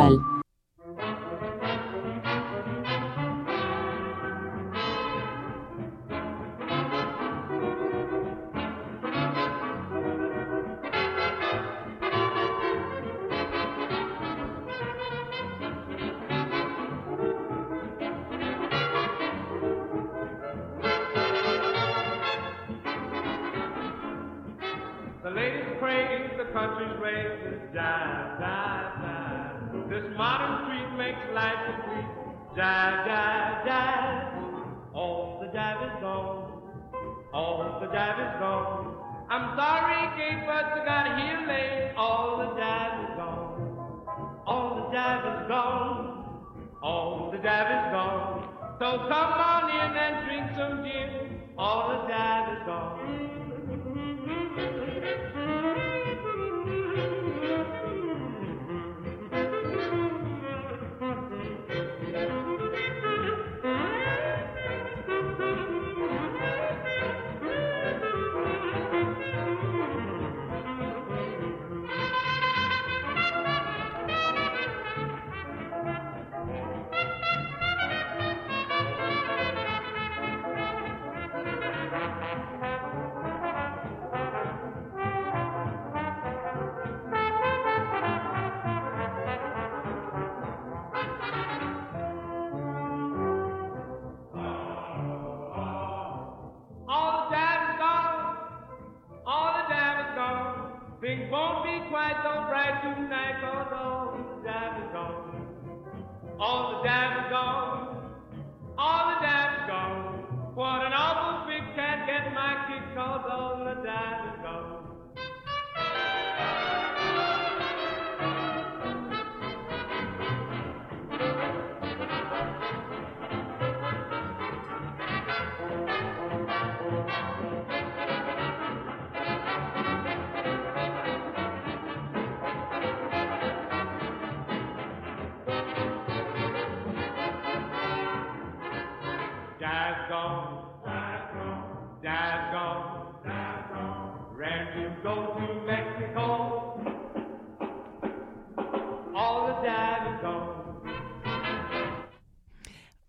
principal. All the jive is gone. All the jive is gone. What an awful big cat get my kick, cause all the Go to Mexico. All the gone.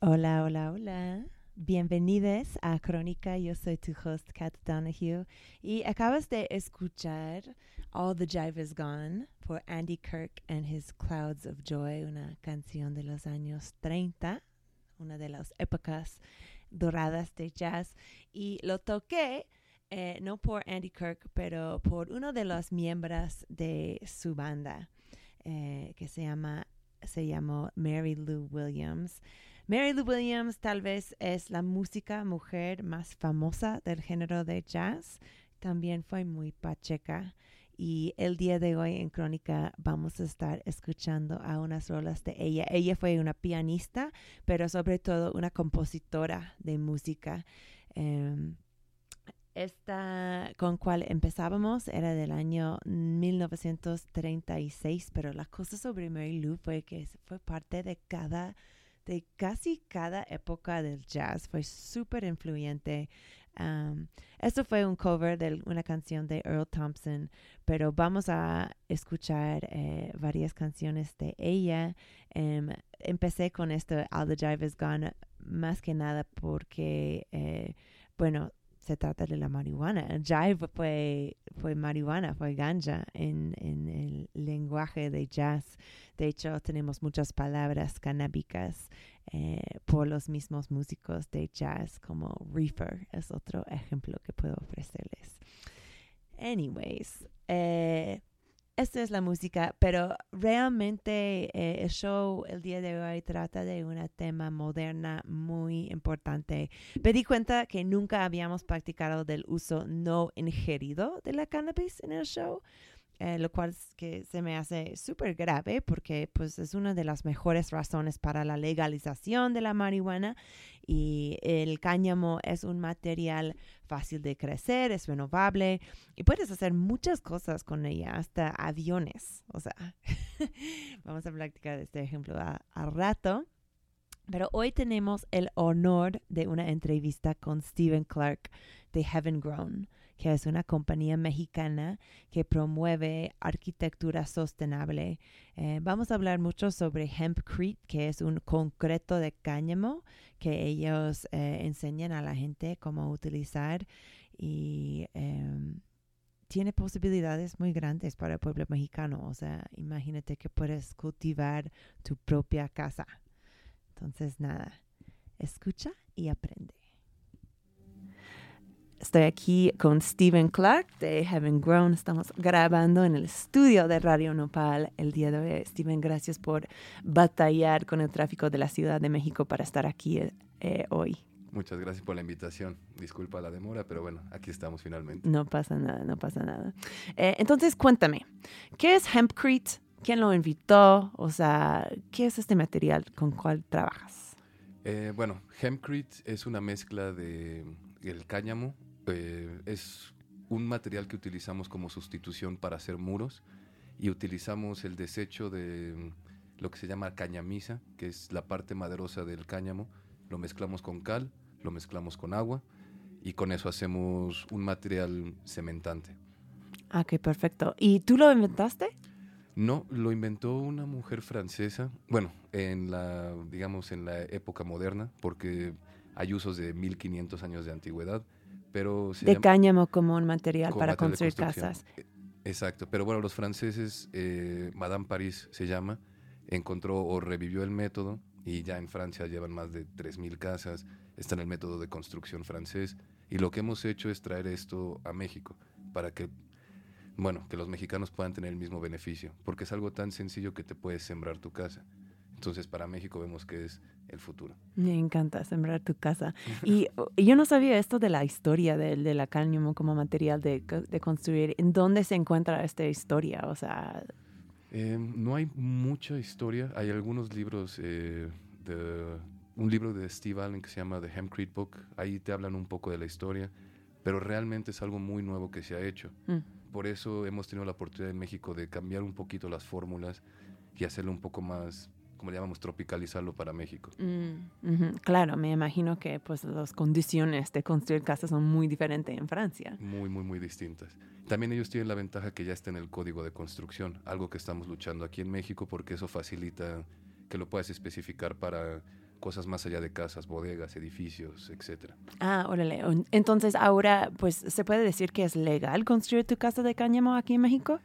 Hola, hola, hola. Bienvenidos a Crónica. Yo soy tu host, Kat Donahue. Y acabas de escuchar All the Jive is Gone por Andy Kirk and His Clouds of Joy, una canción de los años 30, una de las épocas doradas de jazz. Y lo toqué eh, no por Andy Kirk, pero por uno de los miembros de su banda, eh, que se llama se llamó Mary Lou Williams. Mary Lou Williams tal vez es la música mujer más famosa del género de jazz. También fue muy pacheca. Y el día de hoy en Crónica vamos a estar escuchando a unas rolas de ella. Ella fue una pianista, pero sobre todo una compositora de música. Em, esta con cual empezábamos era del año 1936, pero la cosa sobre Mary Lou fue que fue parte de cada, de casi cada época del jazz. Fue súper influyente. Um, esto fue un cover de una canción de Earl Thompson, pero vamos a escuchar eh, varias canciones de ella. Em, empecé con esto, All the Jive is Gone, más que nada porque, eh, bueno, se trata de la marihuana. Jive fue, fue marihuana, fue ganja en, en el lenguaje de jazz. De hecho, tenemos muchas palabras canábicas eh, por los mismos músicos de jazz, como reefer es otro ejemplo que puedo ofrecerles. Anyways, eh, esta es la música, pero realmente eh, el show el día de hoy trata de un tema moderna muy importante. Me di cuenta que nunca habíamos practicado del uso no ingerido de la cannabis en el show. Eh, lo cual es que se me hace súper grave porque pues es una de las mejores razones para la legalización de la marihuana y el cáñamo es un material fácil de crecer, es renovable y puedes hacer muchas cosas con ella, hasta aviones. O sea, vamos a practicar este ejemplo a, a rato. Pero hoy tenemos el honor de una entrevista con Stephen Clark de Heaven Grown que es una compañía mexicana que promueve arquitectura sostenible. Eh, vamos a hablar mucho sobre Hempcrete, que es un concreto de cáñamo que ellos eh, enseñan a la gente cómo utilizar y em, tiene posibilidades muy grandes para el pueblo mexicano. O sea, imagínate que puedes cultivar tu propia casa. Entonces, nada, escucha y aprende. Estoy aquí con Stephen Clark de Heaven Grown. Estamos grabando en el estudio de Radio Nopal el día de hoy. Stephen, gracias por batallar con el tráfico de la Ciudad de México para estar aquí eh, hoy. Muchas gracias por la invitación. Disculpa la demora, pero bueno, aquí estamos finalmente. No pasa nada, no pasa nada. Eh, entonces, cuéntame, ¿qué es Hempcrete? ¿Quién lo invitó? O sea, ¿qué es este material con cuál trabajas? Eh, bueno, Hempcrete es una mezcla de el cáñamo, eh, es un material que utilizamos como sustitución para hacer muros y utilizamos el desecho de mm, lo que se llama cañamisa, que es la parte maderosa del cáñamo, lo mezclamos con cal, lo mezclamos con agua y con eso hacemos un material cementante. Ah, qué perfecto. ¿Y tú lo inventaste? No, lo inventó una mujer francesa, bueno, en la, digamos, en la época moderna, porque hay usos de 1500 años de antigüedad pero de cáñamo como un material para construir casas. E, exacto, pero bueno, los franceses, eh, Madame Paris se llama, encontró o revivió el método y ya en Francia llevan más de 3.000 casas, está en el método de construcción francés y lo que hemos hecho es traer esto a México para que, bueno, que los mexicanos puedan tener el mismo beneficio, porque es algo tan sencillo que te puedes sembrar tu casa. Entonces para México vemos que es el futuro. Me encanta sembrar tu casa. y, yo no sabía esto de la historia del, la cáñamo como material de, de, construir. ¿En dónde se encuentra esta historia? O sea... Eh, no hay mucha historia. Hay algunos libros, eh, de, un libro de Steve Allen que se llama The Hempcrete Book. Ahí te hablan un poco de la historia, pero realmente es algo muy nuevo que se ha hecho. Mm. Por eso hemos tenido la oportunidad en México de cambiar un poquito las fórmulas y hacerlo un poco más como le llamamos, tropicalizarlo para México. Mm, claro, me imagino que pues las condiciones de construir casas son muy diferentes en Francia. Muy, muy, muy distintas. También ellos tienen la ventaja que ya está en el código de construcción, algo que estamos luchando aquí en México porque eso facilita que lo puedas especificar para cosas más allá de casas, bodegas, edificios, etcétera. Ah, órale. Entonces ahora, pues, ¿se puede decir que es legal construir tu casa de cáñamo aquí en México?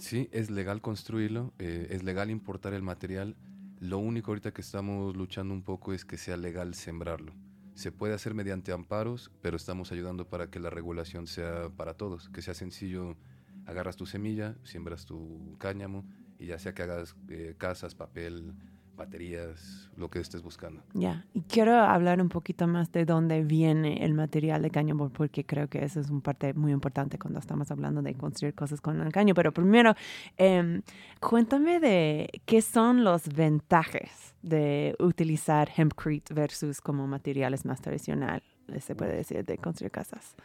Sí, es legal construirlo, eh, es legal importar el material lo único ahorita que estamos luchando un poco es que sea legal sembrarlo. Se puede hacer mediante amparos, pero estamos ayudando para que la regulación sea para todos, que sea sencillo. Agarras tu semilla, siembras tu cáñamo y ya sea que hagas eh, casas, papel, baterías, lo que estés buscando. Ya, y quiero hablar un poquito más de dónde viene el material de cáñamo, porque creo que eso es un parte muy importante cuando estamos hablando de construir cosas con el caño. Pero primero, eh, cuéntame de qué son los ventajas de utilizar hempcrete versus como materiales más tradicionales, se puede decir, de construir casas.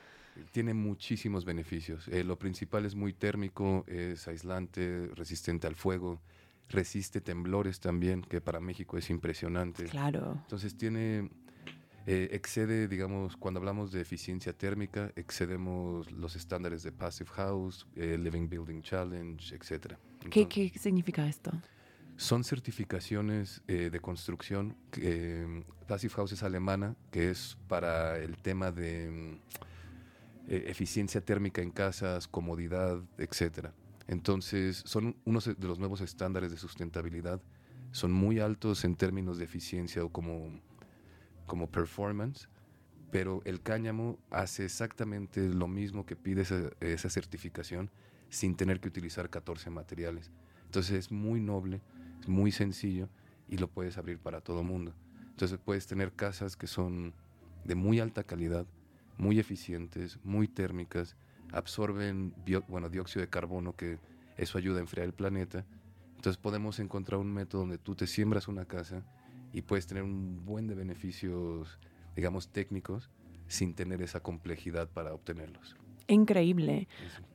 Tiene muchísimos beneficios. Eh, lo principal es muy térmico, es aislante, resistente al fuego resiste temblores también, que para México es impresionante. Claro. Entonces tiene, eh, excede, digamos, cuando hablamos de eficiencia térmica, excedemos los estándares de Passive House, eh, Living Building Challenge, etc. ¿Qué, ¿Qué, significa esto? Son certificaciones eh, de construcción. Passive House es alemana, que es para el tema de eficiencia térmica en casas, comodidad, etcétera. Entonces, son unos de los nuevos estándares de sustentabilidad. Son muy altos en términos de eficiencia o como, como performance, pero el cáñamo hace exactamente lo mismo que pide esa, esa certificación sin tener que utilizar 14 materiales. Entonces es muy noble, es muy sencillo y lo puedes abrir para todo mundo. Entonces puedes tener casas que son de muy alta calidad, muy eficientes, muy térmicas absorben bueno, dióxido de carbono, que eso ayuda a enfriar el planeta. Entonces podemos encontrar un método donde tú te siembras una casa y puedes tener un buen de beneficios, digamos, técnicos, sin tener esa complejidad para obtenerlos. Increíble.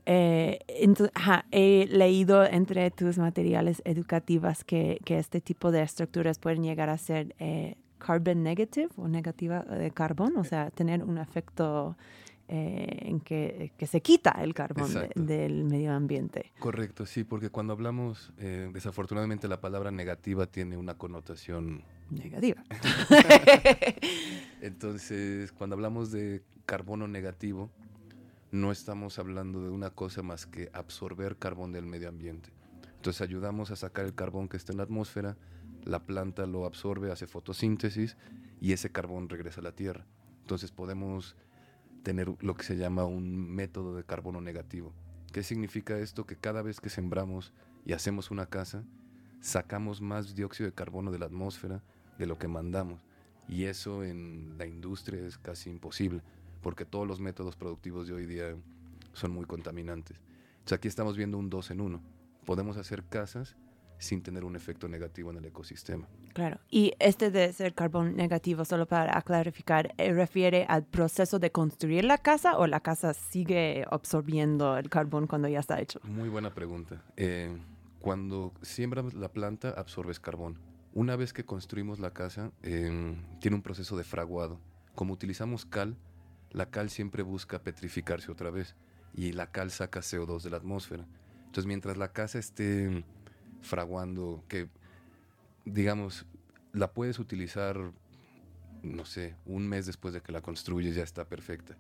Eh, he leído entre tus materiales educativos que, que, este tipo de estructuras pueden llegar a ser eh, carbon negative o negativa de carbón, o sea, tener un efecto eh, en que, que se quita el carbón de- del medio ambiente. Correcto, sí, porque cuando hablamos, eh, desafortunadamente la palabra negativa tiene una connotación. Negativa. Entonces, cuando hablamos de carbono negativo, no estamos hablando de una cosa más que absorber carbón del medio ambiente. Entonces ayudamos a sacar el carbón que está en la atmósfera, la planta lo absorbe, hace fotosíntesis y ese carbón regresa a la Tierra. Entonces podemos tener lo que se llama un método de carbono negativo. ¿Qué significa esto? Que cada vez que sembramos y hacemos una casa, sacamos más dióxido de carbono de la atmósfera de lo que mandamos. Y eso en la industria es casi imposible, porque todos los métodos productivos de hoy día son muy contaminantes. Entonces aquí estamos viendo un dos en uno. Podemos hacer casas sin tener un efecto negativo en el ecosistema. Claro. Y este de ser carbón negativo, solo para clarificar, eh, ¿refiere al proceso de construir la casa o la casa sigue absorbiendo el carbón cuando ya está hecho? Muy buena pregunta. Eh, cuando siembras la planta, absorbes carbón. Una vez que construimos la casa, eh, tiene un proceso de fraguado. Como utilizamos cal, la cal siempre busca petrificarse otra vez y la cal saca CO2 de la atmósfera. Entonces, mientras la casa esté fraguando, que digamos, la puedes utilizar, no sé, un mes después de que la construyes ya está perfecta.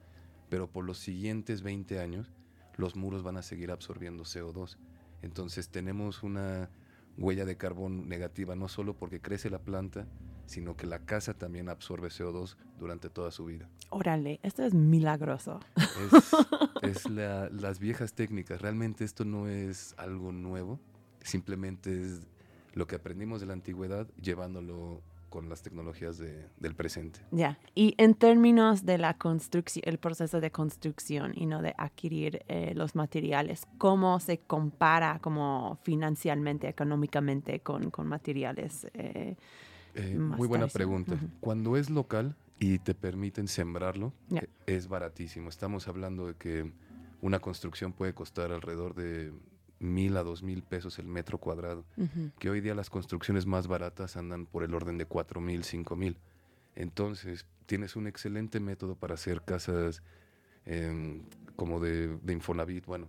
Pero por los siguientes 20 años, los muros van a seguir absorbiendo CO2. Entonces tenemos una huella de carbón negativa, no solo porque crece la planta, sino que la casa también absorbe CO2 durante toda su vida. Órale, esto es milagroso. Es, es la- las viejas técnicas. Realmente esto no es algo nuevo, simplemente es lo que aprendimos de la antigüedad llevándolo con las tecnologías de- del presente. Ya. Y en términos de la construcción, el proceso de construcción y no de adquirir eh, los materiales, ¿cómo se compara como financieramente, económicamente con, con materiales? eh, Eh, muy buena pregunta. Cuando es local y te permiten sembrarlo, es baratísimo. Estamos hablando de que una construcción puede costar alrededor de mil a dos mil pesos el metro cuadrado. Que hoy día las construcciones más baratas andan por el orden de cuatro mil, cinco mil. Entonces, tienes un excelente método para hacer casas em, como de, de Infonavit, bueno,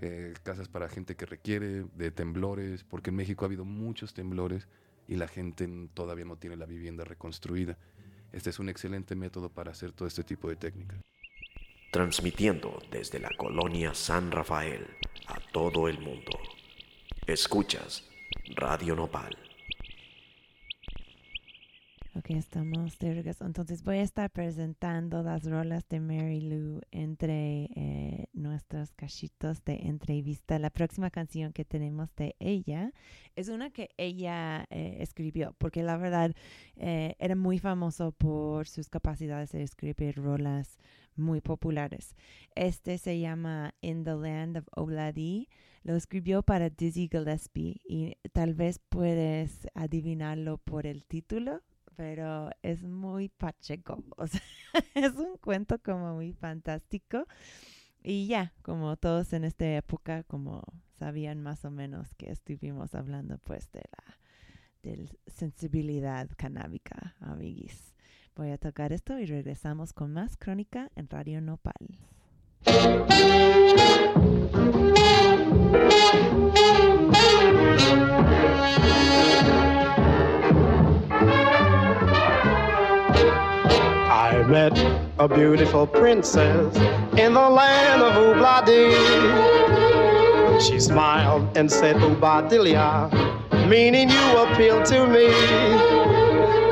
eh, casas para gente que requiere, de temblores, porque en México ha habido muchos temblores y la gente todavía no tiene la vivienda reconstruida. Este es un excelente método para hacer todo este tipo de técnicas. transmitiendo desde la colonia San Rafael a todo el mundo. Escuchas Radio Nopal. Ok, estamos de regreso. Entonces voy a estar presentando las rolas de Mary Lou entre eh, nuestros cachitos de entrevista. La próxima canción que tenemos de ella es una que ella eh, escribió, porque la verdad eh, era muy famoso por sus capacidades de escribir rolas muy populares. Este se llama In the Land of Obladi. Lo escribió para Dizzy Gillespie y tal vez puedes adivinarlo por el título pero es muy pacheco. O sea, es un cuento como muy fantástico. Y ya, como todos en esta época, como sabían más o menos que estuvimos hablando pues de la de sensibilidad canábica, amiguis. Voy a tocar esto y regresamos con más crónica en Radio Nopal. Met a beautiful princess in the land of Ubladi. She smiled and said, Ubadilia, meaning you appeal to me.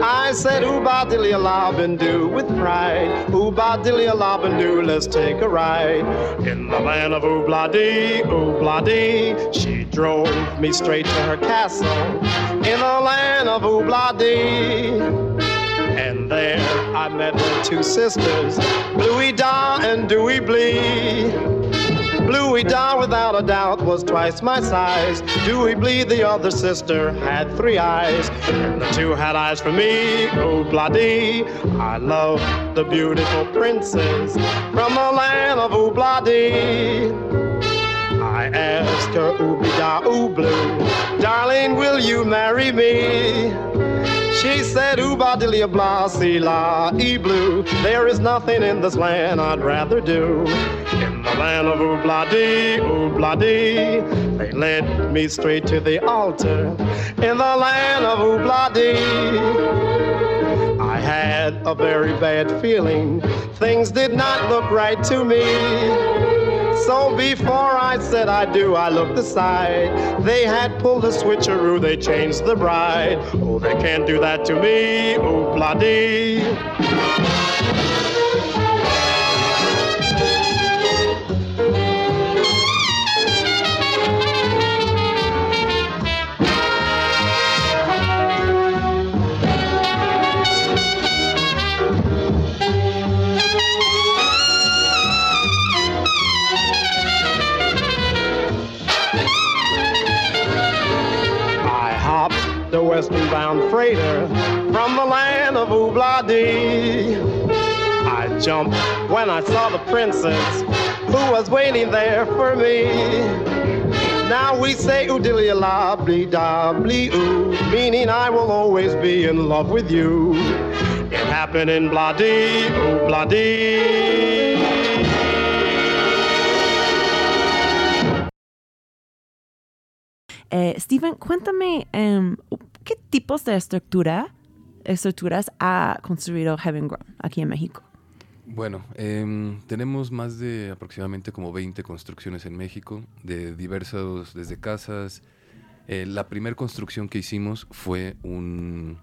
I said, Ubadilia Labendu with pride. Ubadilia Labendu, let's take a ride. In the land of Ubladi, Ubladi, she drove me straight to her castle. In the land of Ubladi. And there I met her two sisters, Bluey Da and Dewey Blee. Bluey Da, without a doubt, was twice my size. Dewey Blee, the other sister, had three eyes. And the two had eyes for me, oh. I love the beautiful princess from the land of Obladi. I asked her, Ooby Da Oobloo, darling, will you marry me? She said, Ooh, badilia, blah, see, la, e blue. There is nothing in this land I'd rather do. In the land of Oobladi, Oobladi, they led me straight to the altar. In the land of Oobladi, I had a very bad feeling. Things did not look right to me. So before I said I do, I looked aside. They had pulled a switcheroo, they changed the bride. Oh, they can't do that to me, oh, the western bound freighter from the land of Oobladi. I jumped when I saw the princess who was waiting there for me. Now we say oodilia la blee da blee oo, meaning I will always be in love with you. It happened in Bloody, Oobladi. Eh, Steven, cuéntame, em, ¿qué tipos de estructura, estructuras ha construido Heaven Grown aquí en México? Bueno, em, tenemos más de aproximadamente como 20 construcciones en México, de diversos, desde casas. Eh, la primera construcción que hicimos fue em,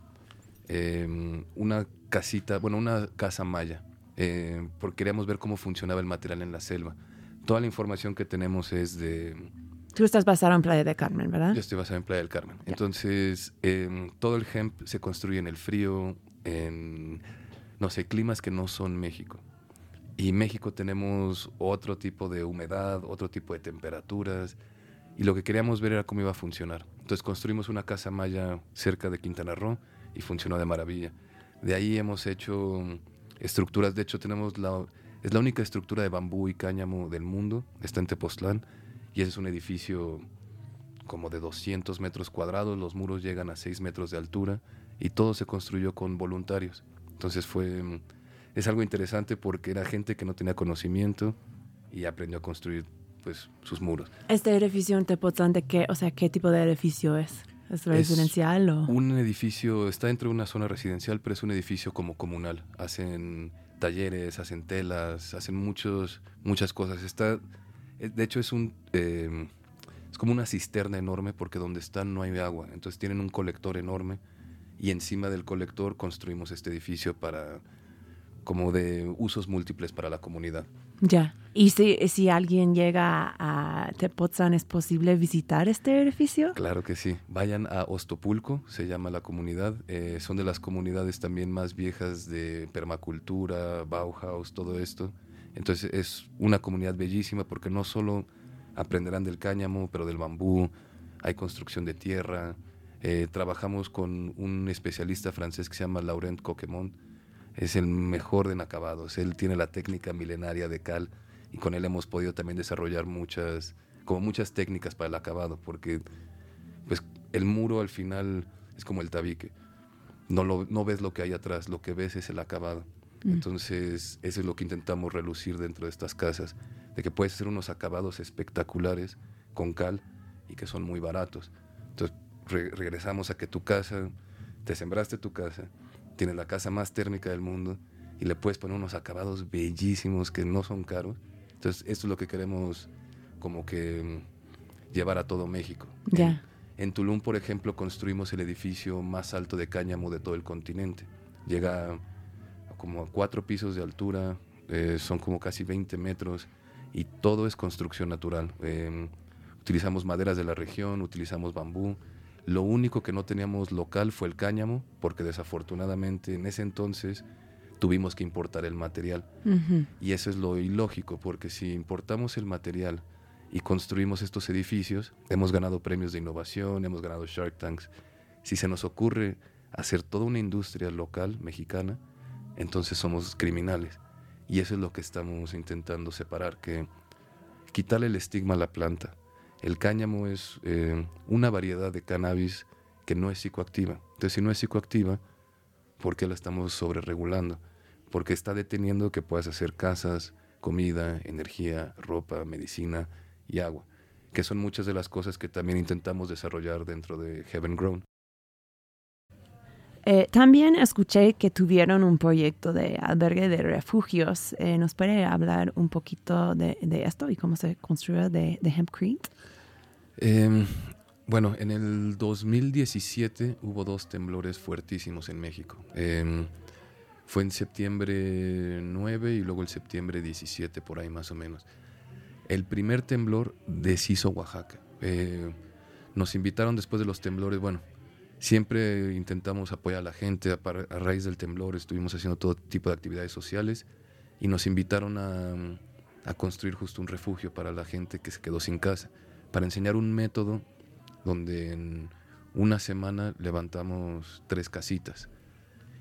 una casita, bueno, una casa maya, eh, porque queríamos ver cómo funcionaba el material en la selva. Toda la información que tenemos es de... Tú estás basado en Playa de Carmen, ¿verdad? Yo estoy basado en Playa del Carmen. Entonces, em, todo el hemp se construye en el frío, en, no sé, climas que no son México. Y México tenemos otro tipo de humedad, otro tipo de temperaturas. Y lo que queríamos ver era cómo iba a funcionar. Entonces construimos una casa maya cerca de Quintana Roo y funcionó de maravilla. De ahí hemos hecho estructuras, de hecho tenemos la, es la única estructura de bambú y cáñamo del mundo, está en Tepoztlán y ese es un edificio como de 200 metros cuadrados, los muros llegan a 6 metros de altura y todo se construyó con voluntarios. Entonces fue, mm, es algo interesante porque era gente que no tenía conocimiento y aprendió a construir pues sus muros. Este edificio en Tepoztlán, ¿de qué, o sea, qué tipo de edificio es? ¿Es residencial o...? Un edificio, está dentro de una zona residencial, pero es un edificio como comunal. Hacen talleres, hacen telas, hacen muchos, muchas cosas. Está, de hecho, es un... eh, es como una cisterna enorme porque donde están no hay agua. Entonces tienen un colector enorme y encima del colector construimos este edificio para como de usos múltiples para la comunidad. Ya. ¿Y si, si alguien llega a Tepoztlán, es posible visitar este edificio? Claro que sí. Vayan a Ostopulco, se llama la comunidad. Eh, son de las comunidades también más viejas de permacultura, Bauhaus, todo esto. Entonces es una comunidad bellísima porque no solo aprenderán del cáñamo, pero del bambú, hay construcción de tierra. Eh, trabajamos con un especialista francés que se llama Laurent Coquemont. Es el mejor en acabados. Él tiene la técnica milenaria de cal y con él hemos podido también desarrollar muchas, como muchas técnicas para el acabado, porque pues el muro al final es como el tabique. No, lo, no ves lo que hay atrás, lo que ves es el acabado. Entonces, eso es lo que intentamos relucir dentro de estas casas, de que puedes hacer unos acabados espectaculares con cal y que son muy baratos. Entonces, re- regresamos a que tu casa, te sembraste tu casa, tienes la casa más térmica del mundo y le puedes poner unos acabados bellísimos que no son caros. Entonces, esto es lo que queremos como que mm, llevar a todo México. Ya. En, en Tulum, por ejemplo, construimos el edificio más alto de cáñamo de todo el continente. Llega como a cuatro pisos de altura, eh, son como casi 20 metros y todo es construcción natural. Eh, utilizamos maderas de la región, utilizamos bambú. Lo único que no teníamos local fue el cáñamo, porque desafortunadamente en ese entonces tuvimos que importar el material. Ujú. Y eso es lo ilógico, porque si importamos el material y construimos estos edificios, hemos ganado premios de innovación, hemos ganado Shark Tanks. Si se nos ocurre hacer toda una industria local mexicana, entonces somos criminales. Y eso es lo que estamos intentando separar, que quitarle el estigma a la planta. El cáñamo es eh, una variedad de cannabis que no es psicoactiva. Entonces, si no es psicoactiva, ¿Por qué la estamos sobreregulando? Porque está deteniendo que puedas hacer casas, comida, energía, ropa, medicina y agua, que son muchas de las cosas que también intentamos desarrollar dentro de Heaven Grown. Eh, también escuché que tuvieron un proyecto de albergue de refugios. Eh, ¿Nos puede hablar un poquito de, esto y cómo se construyó de, de Hempcrete? Em, bueno, en el 2017 hubo dos temblores fuertísimos en México. Em, fue en septiembre 9 y luego el septiembre 17, por ahí más o menos. El primer temblor deshizo Oaxaca. Eh, nos invitaron después de los temblores, bueno, Siempre intentamos apoyar a la gente a, raíz del temblor, estuvimos haciendo todo tipo de actividades sociales y nos invitaron a, construir justo un refugio para la gente que se quedó sin casa, para enseñar un método donde en una semana levantamos tres casitas.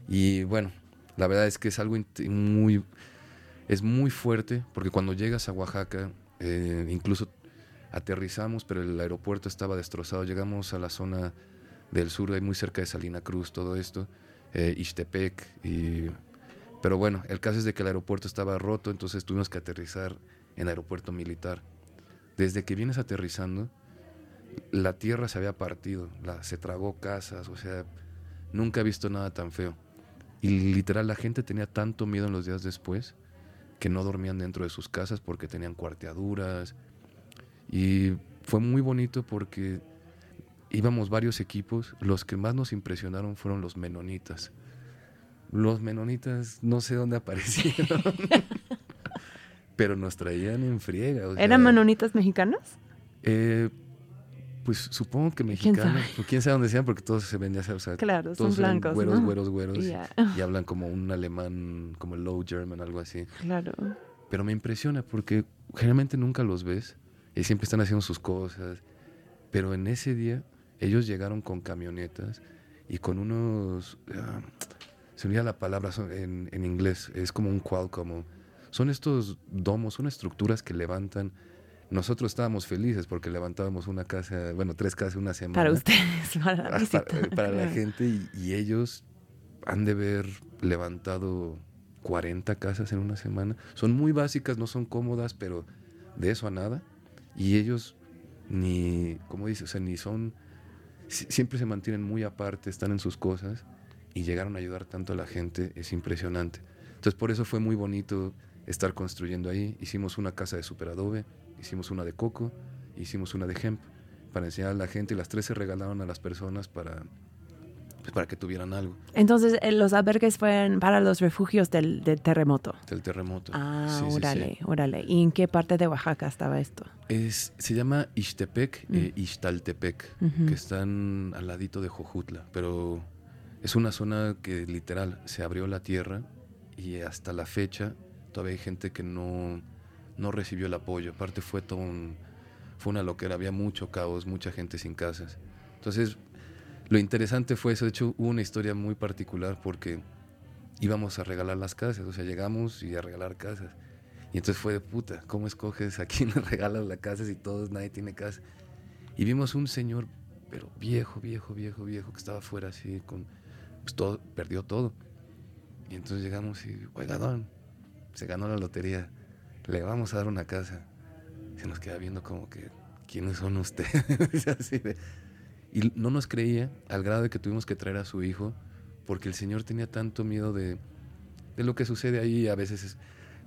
Y bueno, la verdad es que es algo muy, es muy fuerte porque cuando llegas a Oaxaca, eh, incluso aterrizamos, pero el aeropuerto estaba destrozado, llegamos a la zona del sur, ahí muy cerca de Salina Cruz, todo esto, eh, Ixtepec, y, pero bueno, el caso es de que el aeropuerto estaba roto, entonces tuvimos que aterrizar en aeropuerto militar. Desde que vienes aterrizando, la tierra se había partido, la, se tragó casas, o sea, nunca he visto nada tan feo. Y literal la gente tenía tanto miedo en los días después que no dormían dentro de sus casas porque tenían cuarteaduras. Y fue muy bonito porque íbamos varios equipos. Los que más nos impresionaron fueron los menonitas. Los menonitas no sé dónde aparecieron. pero nos traían en friega. o sea, ¿Eran menonitas mexicanos? eh, pues supongo que ¿Quién mexicanos. ¿Quién sabe dónde sean? Porque todos se ven, ya sabes, o sea, Claro, son todos eran blancos, güeros, ¿no? güeros, güeros. y-. Y hablan como un alemán, como el low German, algo así. Claro. Pero me impresiona porque generalmente nunca los ves y siempre están haciendo sus cosas. Pero en ese día ellos llegaron con camionetas y con unos... ah, se me olvida la palabra en, en inglés, es como un como Son estos domos, son estructuras que levantan. Nosotros estábamos felices porque levantábamos una casa, bueno, tres casas en una semana. Para ustedes, para la Ah, visita. para, para la gente y, y ellos han de haber levantado 40 casas en una semana. Son muy básicas, no son cómodas, pero de eso a nada. Y ellos ni, como dices, o sea, ni son, siempre se mantienen muy aparte, están en sus cosas y llegaron a ayudar tanto a la gente, es impresionante. Entonces por eso fue muy bonito estar construyendo ahí. Hicimos una casa de superadobe, hicimos una de coco, hicimos una de hemp para enseñar a la gente y las tres se regalaron a las personas para, pues, para que tuvieran algo Entonces, eh, los albergues fueron para los refugios del, del terremoto. del terremoto. Ah, Sí, sí, sí. órale, órale. ¿Y en qué parte de Oaxaca estaba esto? Es, se llama Ixtepec e Ixtaltepec, Ujú. que están al ladito de Jojutla, pero es una zona que literal se abrió la tierra y hasta la fecha todavía hay gente que no, no recibió el apoyo. Aparte fue todo un, fue una loquera, había mucho caos, mucha gente sin casas. Entonces, lo interesante fue eso. De hecho, hubo una historia muy particular porque íbamos a regalar las casas, o sea, llegamos y a regalar casas. Y entonces fue de puta, ¿cómo escoges a quién regalas la casa si todos, nadie tiene casa? Y vimos un señor, pero viejo, viejo, viejo, viejo, que estaba afuera así, con, pues todo, perdió todo. Y entonces llegamos y, oiga, don, se ganó la lotería, le vamos a dar una casa. Se nos queda viendo como que, ¿quiénes son ustedes? Así de- y no nos creía al grado de que tuvimos que traer a su hijo, porque el señor tenía tanto miedo de, de lo que sucede ahí. A veces es-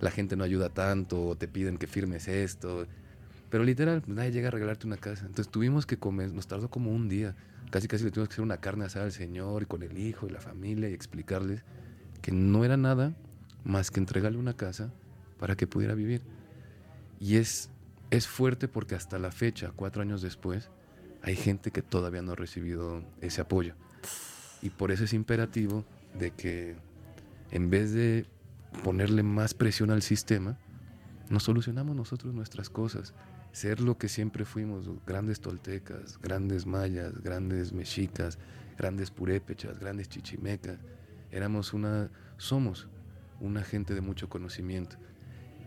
la gente no ayuda tanto, o te piden que firmes esto. Pero literal, pues, nadie llega a regalarte una casa. Entonces tuvimos que comer, nos tardó como un día. Casi casi le tuvimos que hacer una carne asada al señor y con el hijo y la familia y explicarles que no era nada más que entregarle una casa para que pudiera vivir. Y es, es fuerte porque hasta la fecha, cuatro años después, hay gente que todavía no ha recibido ese apoyo. Y por eso es imperativo de que en vez de ponerle más presión al sistema, nos solucionamos nosotros nuestras cosas. Ser lo que siempre fuimos, grandes toltecas, grandes mayas, grandes mexicas, grandes purépechas, grandes chichimecas. Éramos una, somos una gente de mucho conocimiento.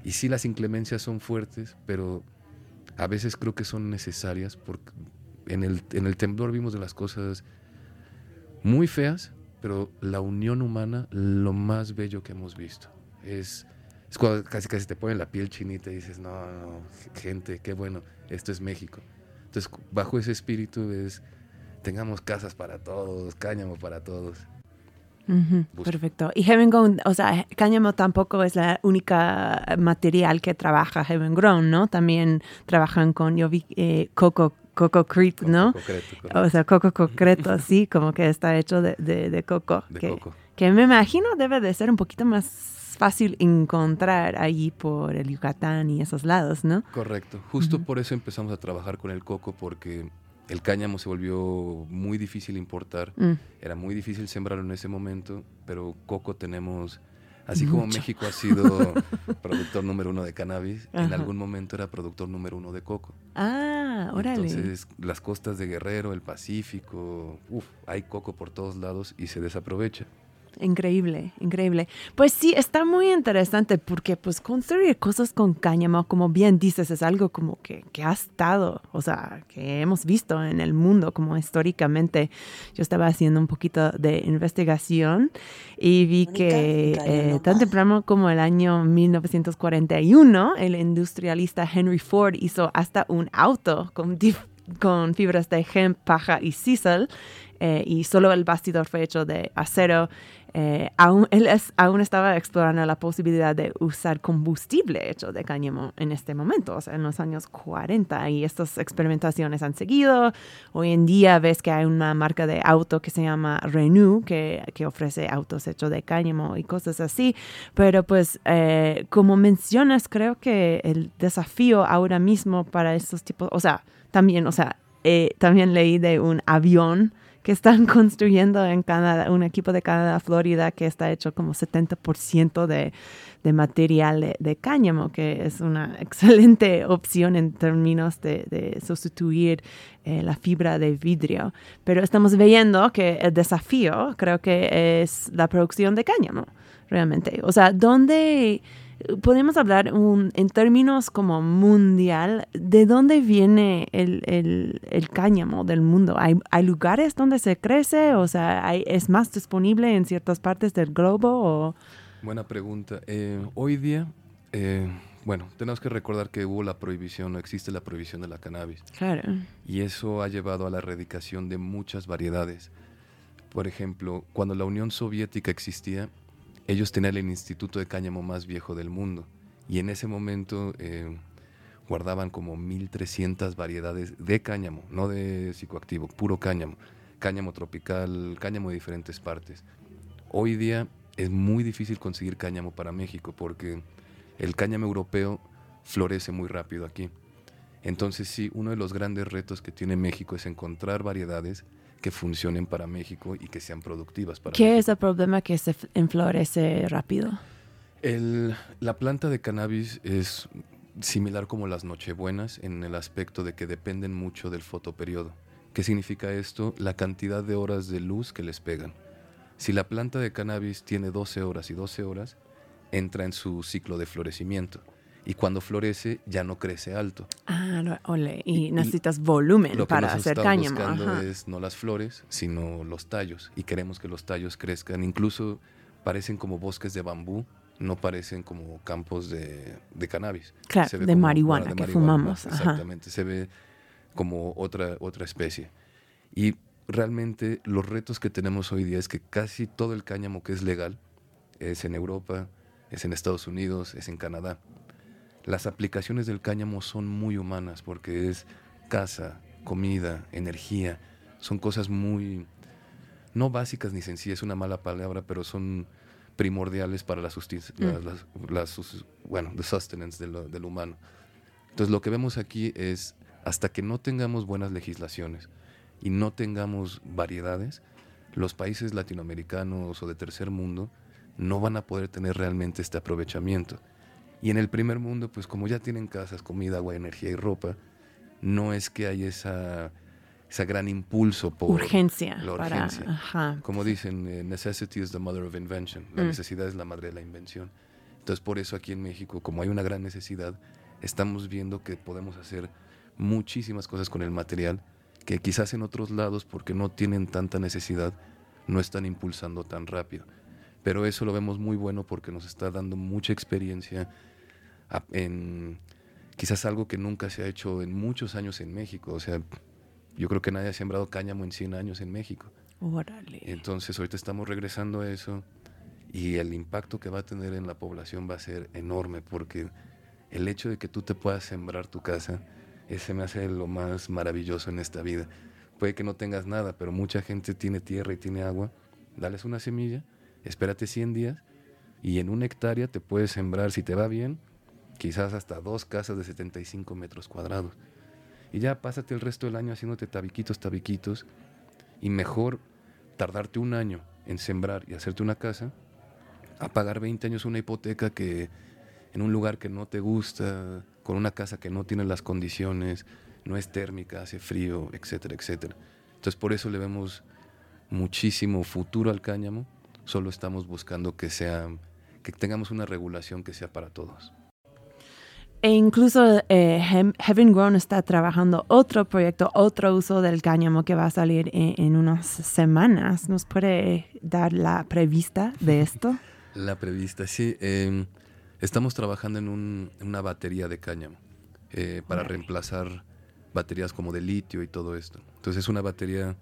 Y sí las inclemencias son fuertes, pero a veces creo que son necesarias porque en el, en el temblor vimos de las cosas muy feas, pero la unión humana, lo más bello que hemos visto. Es, es cuando casi casi te ponen la piel chinita y dices, no, no, gente, qué bueno, esto es México. Entonces, bajo ese espíritu es, tengamos casas para todos, cáñamo para todos. Ujú, Busca. Perfecto. Y Heaven Grown, o sea, cáñamo tampoco es la única material que trabaja Heaven Grown, ¿no? También trabajan con, yo vi, eh, Coco, Coco Creek, con ¿no? concreto, correcto, O sea, coco concreto, sí, como que está hecho de, de, de coco. de que, coco. que me imagino debe de ser un poquito más fácil encontrar allí por el Yucatán y esos lados, ¿no? Correcto. Justo por eso empezamos a trabajar con el coco, porque el cáñamo se volvió muy difícil importar. Mm, Era muy difícil sembrarlo en ese momento, pero coco tenemos, así como. México ha sido productor número uno de cannabis, en algún momento era productor número uno de coco. Ah, órale. Entonces, las costas de Guerrero, el Pacífico, uf, hay coco por todos lados y se desaprovecha. Increíble, increíble. Pues sí, está muy interesante porque pues construir cosas con cáñamo, como bien dices, es algo como que, que ha estado, o sea, que hemos visto en el mundo como históricamente. Yo estaba haciendo un poquito de investigación y vi Mónica, que eh, tan temprano como el año 1941, el industrialista Henry Ford hizo hasta un auto con, con fibras de hemp, paja y sisal eh, y solo el bastidor fue hecho de acero. Eh, aún, él es- aún estaba explorando la posibilidad de usar combustible hecho de cáñamo en este momento, o sea, en los años 40, y estas experimentaciones han seguido. Hoy en día ves que hay una marca de auto que se llama Renew, que, que ofrece autos hechos de cáñamo y cosas así, pero pues eh, como mencionas, creo que el desafío ahora mismo para estos tipos, o sea, también, o sea, eh, también leí de un avión que están construyendo en Canadá, un equipo de Canadá, Florida, que está hecho como 70% de, de material de, de cáñamo, que es una excelente opción en términos de, de sustituir eh, la fibra de vidrio. Pero estamos viendo que el desafío creo que es la producción de cáñamo, realmente. O sea, ¿dónde podemos hablar un- en términos como mundial, ¿de dónde viene el, el- el cáñamo del mundo? ¿Hay, hay lugares donde se crece? O sea, hay- ¿es más disponible en ciertas partes del globo? O... Buena pregunta. Eh, hoy día, eh, bueno, tenemos que recordar que hubo la prohibición, no existe la prohibición de la cannabis. Claro. Y eso ha llevado a la erradicación de muchas variedades. Por ejemplo, cuando la Unión Soviética existía, ellos tenían el instituto de cáñamo más viejo del mundo. Y en ese momento eh, guardaban como 1300 variedades de cáñamo, no de psicoactivo, puro cáñamo. Cáñamo tropical, cáñamo de diferentes partes. Hoy día es muy difícil conseguir cáñamo para México porque el cáñamo europeo florece muy rápido aquí. Entonces sí, uno de los grandes retos que tiene México es encontrar variedades que funcionen para México y que sean productivas para ¿Qué México. es el problema que se enflorece rápido? El- la planta de cannabis es similar como las nochebuenas en el aspecto de que dependen mucho del fotoperiodo. ¿Qué significa esto? La cantidad de horas de luz que les pegan. Si la planta de cannabis tiene 12 horas y 12 horas, entra en su ciclo de florecimiento. Y cuando florece ya no crece alto. Ah, lo- ole, y, Y- necesitas volumen Lo que para nos hacer estamos cáñamo. buscando ajá. es no las flores, sino los tallos. Y queremos que los tallos crezcan. Incluso parecen como bosques de bambú, no parecen como campos de, de cannabis. Claro, Se ve de como- marihuana que fumamos, ajá. Exactamente, se ve como otra, otra especie. Y realmente los retos que tenemos hoy día es que casi todo el cáñamo que es legal es en Europa, es en Estados Unidos, es en Canadá. Las aplicaciones del cáñamo son muy humanas porque es casa, comida, energía. Son cosas muy, no básicas ni sencillas, es una mala palabra, pero son primordiales para la Mm. bueno, the sustenance de lo- del humano. Entonces lo que vemos aquí es, hasta que no tengamos buenas legislaciones y no tengamos variedades, los países latinoamericanos o de tercer mundo no van a poder tener realmente este aprovechamiento. Y en el primer mundo, pues como ya tienen casas, comida, agua, energía y ropa, no es que hay esa, esa gran impulso por urgencia. la para- urgencia. ajá. como dicen, eh, necessity is the mother of invention. La Mm. necesidad es la madre de la invención. Entonces, por eso aquí en México, como hay una gran necesidad, estamos viendo que podemos hacer muchísimas cosas con el material que quizás en otros lados, porque no tienen tanta necesidad, no están impulsando tan rápido. Pero eso lo vemos muy bueno porque nos está dando mucha experiencia en quizás algo que nunca se ha hecho en muchos años en México. O sea, yo creo que nadie ha sembrado cáñamo en 100 años en México. Órale. Entonces ahorita estamos regresando a eso y el impacto que va a tener en la población va a ser enorme porque el hecho de que tú te puedas sembrar tu casa, ese me hace lo más maravilloso en esta vida. Puede que no tengas nada, pero mucha gente tiene tierra y tiene agua. Dales una semilla, espérate 100 días y en una hectárea te puedes sembrar, si te va bien, quizás hasta dos casas de 75 metros cuadrados. Y ya pásate el resto del año haciéndote tabiquitos, tabiquitos y mejor tardarte un año en sembrar y hacerte una casa a pagar 20 años una hipoteca que en un lugar que no te gusta, con una casa que no tiene las condiciones, no es térmica, hace frío, etcétera, etcétera. Entonces por eso le vemos muchísimo futuro al cáñamo, solo estamos buscando que sea que tengamos una regulación que sea para todos. E incluso eh, Heaven Grown está trabajando otro proyecto, otro uso del cáñamo que va a salir en, en unas semanas. ¿Nos puede dar la prevista de esto? La prevista, sí. eh, estamos trabajando en, un- en una batería de cáñamo eh, para reemplazar baterías como de litio y todo esto. Entonces es una batería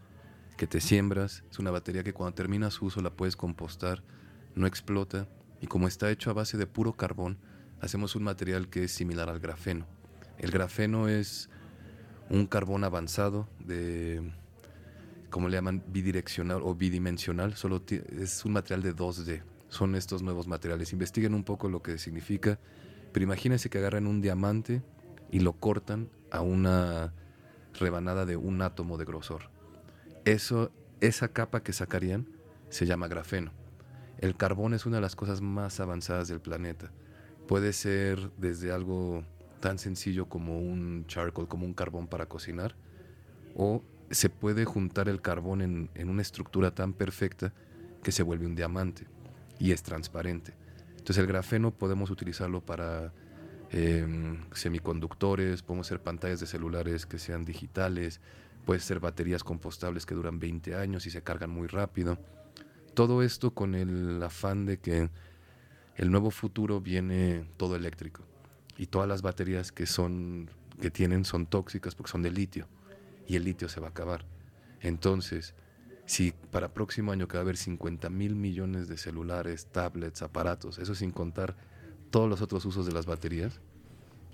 que te siembras, es una batería que cuando termina su uso la puedes compostar, no explota y como está hecho a base de puro carbón, hacemos un material que es similar al grafeno. El grafeno es un carbón avanzado de, como le llaman, bidireccional o bidimensional, solo es un material de 2D. Son estos nuevos materiales. Investiguen un poco lo que significa, pero imagínense que agarran un diamante y lo cortan a una rebanada de un átomo de grosor. Eso, esa capa que sacarían se llama grafeno. El carbón es una de las cosas más avanzadas del planeta. Puede ser desde algo tan sencillo como un charcoal, como un carbón para cocinar, o se puede juntar el carbón en, en una estructura tan perfecta que se vuelve un diamante y es transparente. Entonces el grafeno podemos utilizarlo para em, semiconductores, podemos hacer pantallas de celulares que sean digitales, puede ser baterías compostables que duran 20 años y se cargan muy rápido. Todo esto con el afán de que el nuevo futuro viene todo eléctrico y todas las baterías que son que tienen son tóxicas porque son de litio y el litio se va a acabar. Entonces, si para próximo año que va a haber 50 mil millones de celulares, tablets, aparatos, eso sin contar todos los otros usos de las baterías,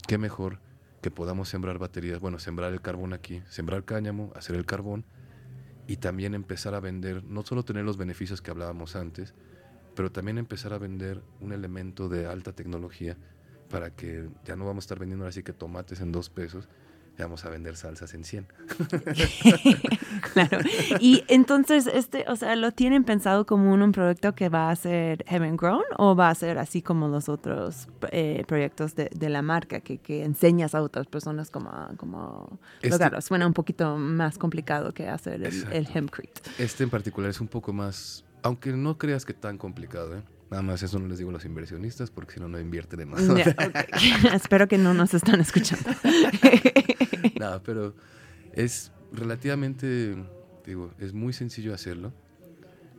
qué mejor que podamos sembrar baterías, bueno, sembrar el carbón aquí, sembrar cáñamo, hacer el carbón y también empezar a vender, no solo tener los beneficios que hablábamos antes, pero también empezar a vender un elemento de alta tecnología para que ya no vamos a estar vendiendo así que tomates en dos pesos, ya vamos a vender salsas en 100. claro. Y entonces, este, o sea, ¿lo tienen pensado como un, un proyecto que va a ser Heaven Grown o va a ser así como los otros eh, proyectos de, de la marca que, que enseñas a otras personas cómo, cómo Este- lograrlo? Suena un poquito más complicado que hacer el, el hempcrete. Este en particular es un poco más, aunque no creas que tan complicado, ¿eh? Nada más eso no les digo a los inversionistas porque si no, no invierten en más. Ya, ok. Espero que no nos están escuchando. Nada, pero es relativamente, digo, es muy sencillo hacerlo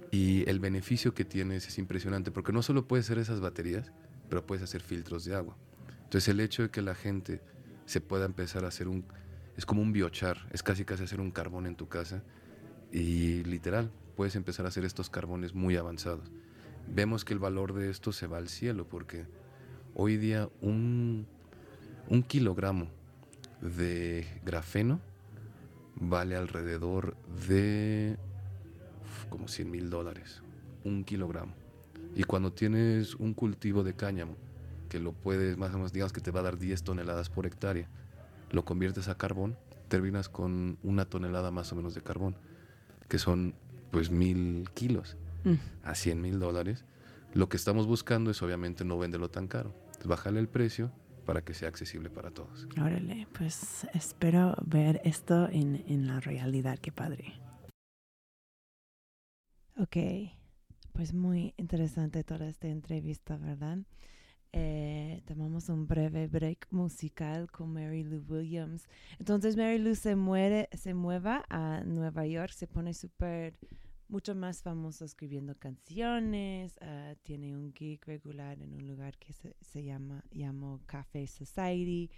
y el beneficio que tienes es impresionante porque no solo puedes hacer esas baterías, pero puedes hacer filtros de agua. Entonces el hecho de que la gente se pueda empezar a hacer un, es como un biochar, es casi casi hacer un carbón en tu casa y literal, puedes empezar a hacer estos carbones muy avanzados. Vemos que el valor de esto se va al cielo porque hoy día un, un kilogramo de grafeno vale alrededor de como 100 mil dólares, un kilogramo. Y cuando tienes un cultivo de cáñamo, que lo puedes, más o menos, digamos que te va a dar 10 toneladas por hectárea, lo conviertes a carbón, terminas con una tonelada más o menos de carbón, que son pues mil kilos Mm. a 100 mil dólares. Lo que estamos buscando es obviamente no venderlo tan caro, es bajarle el precio para que sea accesible para todos. Órale, pues espero ver esto en, en la realidad, qué padre. Ok, pues muy interesante toda esta entrevista, ¿verdad? Eh, tomamos un breve break musical con Mary Lou Williams. Entonces Mary Lou se muere, se mueva a Nueva York, se pone súper mucho más famoso escribiendo canciones. ah, tiene un gig regular en un lugar que se, se llama llamó Café Society.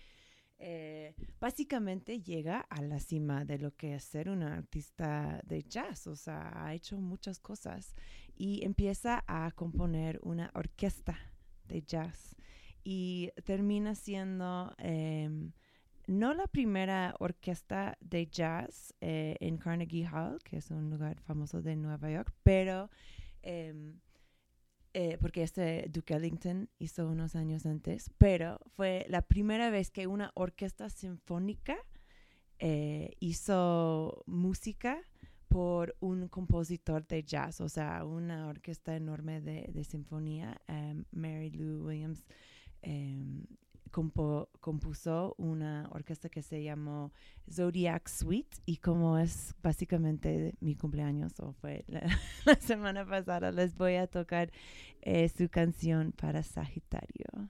Eh, básicamente llega a la cima de lo que es ser una artista de jazz, o sea, ha hecho muchas cosas y empieza a componer una orquesta de jazz y termina siendo em, no la primera orquesta de jazz eh, en Carnegie Hall, que es un lugar famoso de Nueva York, pero em, eh, porque este Duke Ellington hizo unos años antes, pero fue la primera vez que una orquesta sinfónica eh, hizo música por un compositor de jazz, o sea, una orquesta enorme de, sinfonía. em, Mary Lou Williams em, compo- compuso una orquesta que se llamó Zodiac Suite y como es básicamente mi cumpleaños o fue la, semana pasada, les voy a tocar eh, su canción para Sagitario.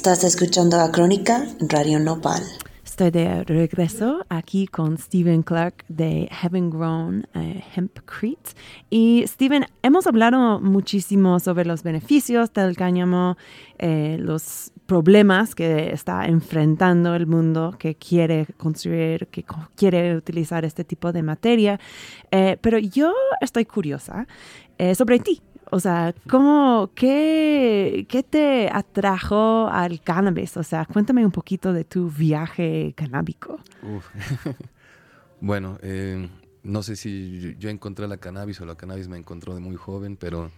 Estás escuchando la crónica Radio Nopal. Estoy de regreso aquí con Stephen Clark de Heaven Grown eh, Hempcrete. Y Stephen, hemos hablado muchísimo sobre los beneficios del cáñamo, eh, los problemas que está enfrentando el mundo que quiere construir, que quiere utilizar este tipo de materia. Eh, pero yo estoy curiosa sobre ti. O sea, ¿cómo, qué, ¿qué te atrajo al cannabis? O sea, cuéntame un poquito de tu viaje canábico. Uf. bueno, eh, no sé si yo, encontré la cannabis o la cannabis me encontró de muy joven, pero...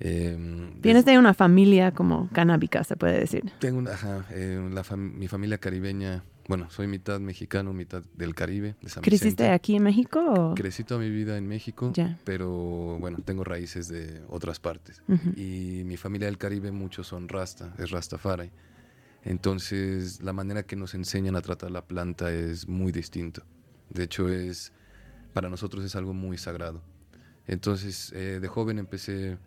eh, Vienes des- de una familia como canábica, se puede decir. Tengo una, ajá, eh, la fam- mi familia caribeña, bueno, soy mitad mexicano, mitad del Caribe, de San ¿Creciste aquí en México? o? Crecí toda mi vida en México, Ya. pero bueno, tengo raíces de otras partes. Ujú. Y mi familia del Caribe, muchos son rasta, es rastafari. Entonces, la manera que nos enseñan a tratar la planta es muy distinto. De hecho, es para nosotros es algo muy sagrado. Entonces, eh, de joven empecé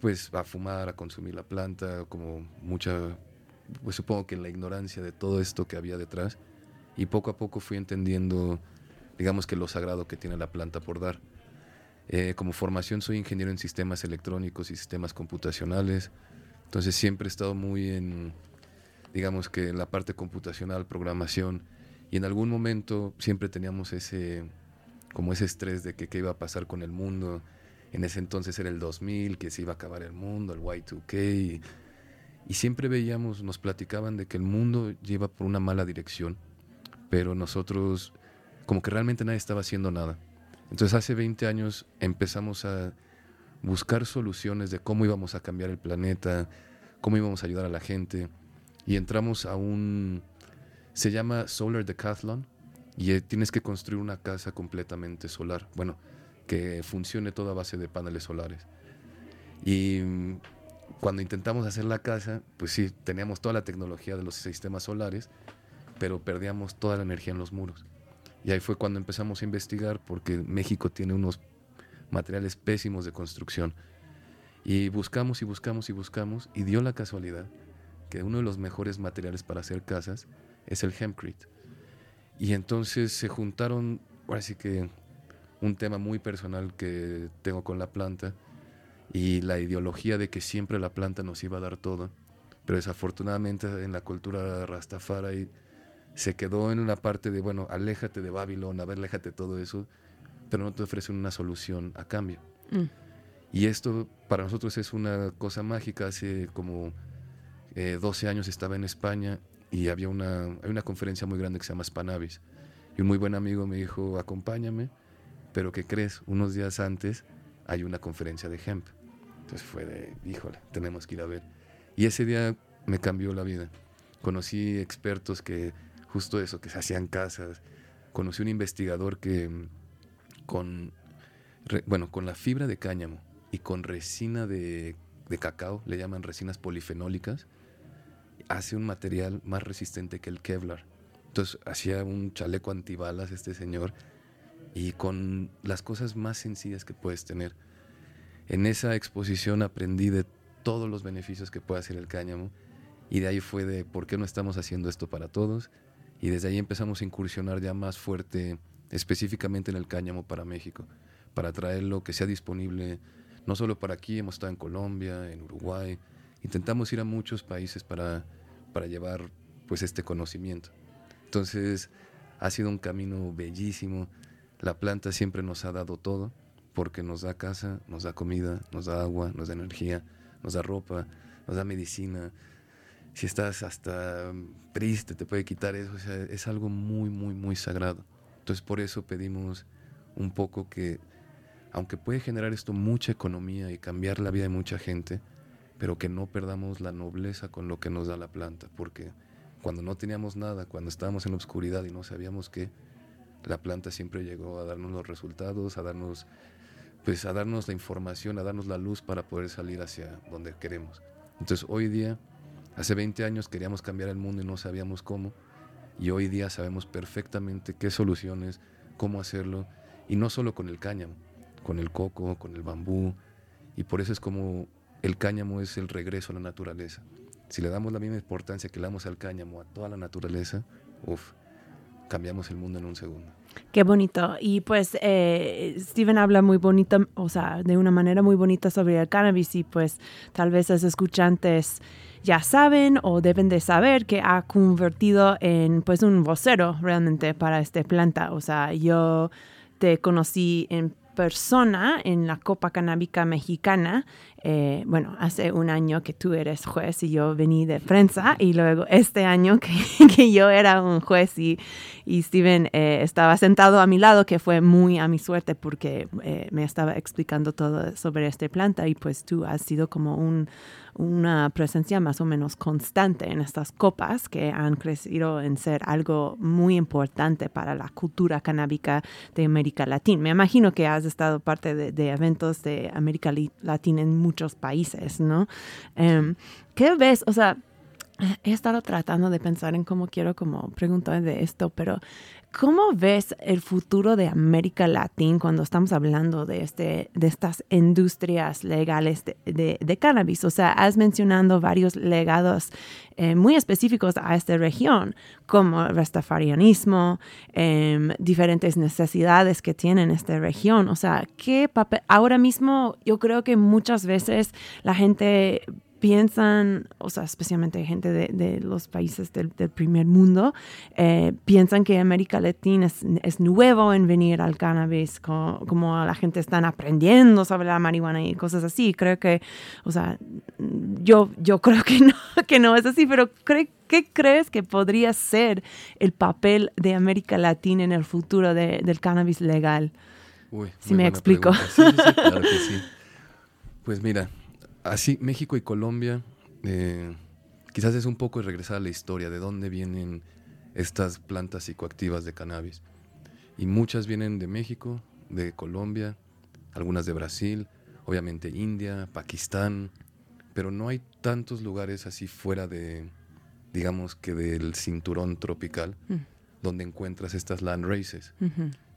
pues a fumar, a consumir la planta, como mucha, pues supongo que en la ignorancia de todo esto que había detrás. Y poco a poco fui entendiendo, digamos que lo sagrado que tiene la planta por dar. Eh, como formación soy ingeniero en sistemas electrónicos y sistemas computacionales, entonces siempre he estado muy en, digamos que en la parte computacional, programación, y en algún momento siempre teníamos ese, como ese estrés de que qué iba a pasar con el mundo. En ese entonces era el 2000, que se iba a acabar el mundo, el Y2K, y, siempre veíamos, nos platicaban de que el mundo lleva por una mala dirección, pero nosotros, como que realmente nadie estaba haciendo nada. Entonces hace 20 años empezamos a buscar soluciones de cómo íbamos a cambiar el planeta, cómo íbamos a ayudar a la gente y entramos a un Se llama Solar Decathlon y eh, tienes que construir una casa completamente solar. Bueno, que funcione toda a base de paneles solares. Y mm, cuando intentamos hacer la casa, pues sí, teníamos toda la tecnología de los sistemas solares, pero perdíamos toda la energía en los muros. Y ahí fue cuando empezamos a investigar porque México tiene unos materiales pésimos de construcción. Y buscamos y buscamos y buscamos y dio la casualidad que uno de los mejores materiales para hacer casas es el hempcrete. Y entonces se juntaron, ahora sí que un tema muy personal que tengo con la planta y la ideología de que siempre la planta nos iba a dar todo. Pero desafortunadamente en la cultura rastafari se quedó en una parte de, bueno, aléjate de Babilón, a ver, aléjate de todo eso, pero no te ofrecen una solución a cambio. Mm. Y esto para nosotros es una cosa mágica. Hace como eh, 12 años estaba en España y había una, hay una conferencia muy grande que se llama Spanavis. Y un muy buen amigo me dijo, acompáñame, pero ¿qué crees? Unos días antes hay una conferencia de Hemp. Entonces fue de, híjole, tenemos que ir a ver. Y ese día me cambió la vida. Conocí expertos que, justo eso, que se hacían casas. Conocí un investigador que con, bueno, con la fibra de cáñamo y con resina de, de cacao, le llaman resinas polifenólicas, hace un material más resistente que el Kevlar. Entonces hacía un chaleco antibalas este señor y con las cosas más sencillas que puedes tener. En esa exposición aprendí de todos los beneficios que puede hacer el cáñamo y de ahí fue de por qué no estamos haciendo esto para todos y desde ahí empezamos a incursionar ya más fuerte específicamente en el cáñamo para México, para traerlo que sea disponible no solo para aquí, hemos estado en Colombia, en Uruguay, intentamos ir a muchos países para, para llevar pues este conocimiento. Entonces ha sido un camino bellísimo, la planta siempre nos ha dado todo, porque nos da casa, nos da comida, nos da agua, nos da energía, nos da ropa, nos da medicina. Si estás hasta mm, triste, te puede quitar eso. O sea, es algo muy, muy, muy sagrado. Entonces, por eso pedimos un poco que, aunque puede generar esto mucha economía y cambiar la vida de mucha gente, pero que no perdamos la nobleza con lo que nos da la planta, porque cuando no teníamos nada, cuando estábamos en la oscuridad y no sabíamos qué, la planta siempre llegó a darnos los resultados, a darnos pues a darnos la información, a darnos la luz para poder salir hacia donde queremos. Entonces hoy día, hace 20 años queríamos cambiar el mundo y no sabíamos cómo, y hoy día sabemos perfectamente qué soluciones, cómo hacerlo, y no solo con el cáñamo, con el coco, con el bambú, y por eso es como el cáñamo es el regreso a la naturaleza. Si le damos la misma importancia que le damos al cáñamo a toda la naturaleza, uff, cambiamos el mundo en un segundo. Qué bonito. Y pues eh, Steven habla muy bonito, o sea, de una manera muy bonita sobre el cannabis y pues tal vez los escuchantes ya saben o deben de saber que ha convertido en pues un vocero realmente para esta planta. O sea, yo te conocí en persona en la Copa Canábica Mexicana. Eh, bueno, hace un año que tú eres juez y yo vení de prensa y luego este año que, que yo era un juez y, y Steven eh, estaba sentado a mi lado, que fue muy a mi suerte porque eh, me estaba explicando todo sobre esta planta y pues tú has sido como un, una presencia más o menos constante en estas copas que han crecido en ser algo muy importante para la cultura canábica de América Latina. Me imagino que has estado parte de, eventos de América Latina en muchos países, ¿no? Um, ¿Qué ves? O sea, he estado tratando de pensar en cómo quiero como preguntar de esto, pero ¿cómo ves el futuro de América Latina cuando estamos hablando de, este, de estas industrias legales de, cannabis? O sea, has mencionado varios legados eh, muy específicos a esta región, como el rastafarianismo, eh, diferentes necesidades que tiene esta región. O sea, ¿qué papel? Ahora mismo yo creo que muchas veces la gente piensan, o sea, especialmente gente de, de los países del, del primer mundo, eh, piensan que América Latina es, es, nuevo en venir al cannabis, como, como, la gente están aprendiendo sobre la marihuana y cosas así. Creo que, o sea, yo, yo creo que no, que no es así, pero creo ¿Qué crees que podría ser el papel de América Latina en el futuro de, del cannabis legal? Uy, si me explico. Sí, sí, sí, claro que sí. Pues mira, así México y Colombia, eh, quizás es un poco regresar a la historia, de dónde vienen estas plantas psicoactivas de cannabis. Y muchas vienen de México, de Colombia, algunas de Brasil, obviamente India, Pakistán, pero no hay tantos lugares así fuera de, digamos que del cinturón tropical, Mm. donde encuentras estas land races.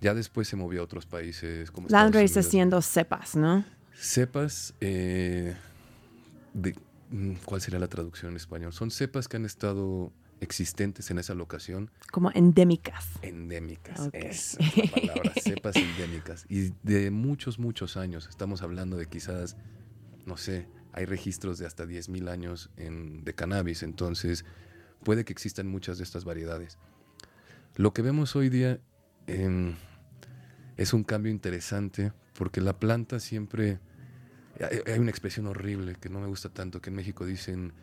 Ya después se movió a otros países como Land Estados races Unidos. siendo cepas, ¿no? Cepas, eh, de, mm, ¿cuál sería la traducción en español? Son cepas que han estado existentes en esa locación, Como endémicas. endémicas. Ok. Esa es la palabra, cepas endémicas. Y de muchos, muchos años. Estamos hablando de quizás, no sé, hay registros de hasta 10.000 años en- de cannabis. Entonces, puede que existan muchas de estas variedades. Lo que vemos hoy día em, es un cambio interesante porque la planta siempre... Hay, una expresión horrible que no me gusta tanto, que en México dicen,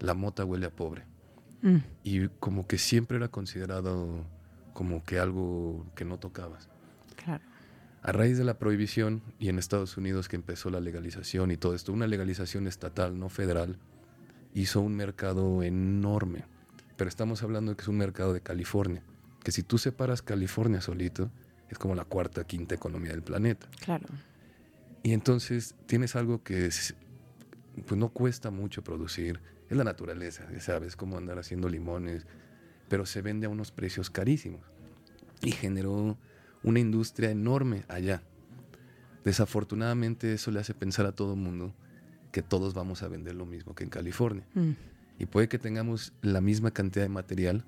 la mota huele a pobre Mm. y como que siempre era considerado como que algo que no tocabas. Claro. A raíz de la prohibición y en Estados Unidos que empezó la legalización y todo esto, una legalización estatal, no federal, hizo un mercado enorme. Pero estamos hablando de que es un mercado de California, que si tú separas California solito, es como la cuarta, quinta economía del planeta. Claro. Y entonces tienes algo que es- pues no cuesta mucho producir, es la naturaleza, sabes, cómo andar haciendo limones, pero se vende a unos precios carísimos. Y generó una industria enorme allá. Desafortunadamente eso le hace pensar a todo el mundo que todos vamos a vender lo mismo que en California. Mm. Y puede que tengamos la misma cantidad de material,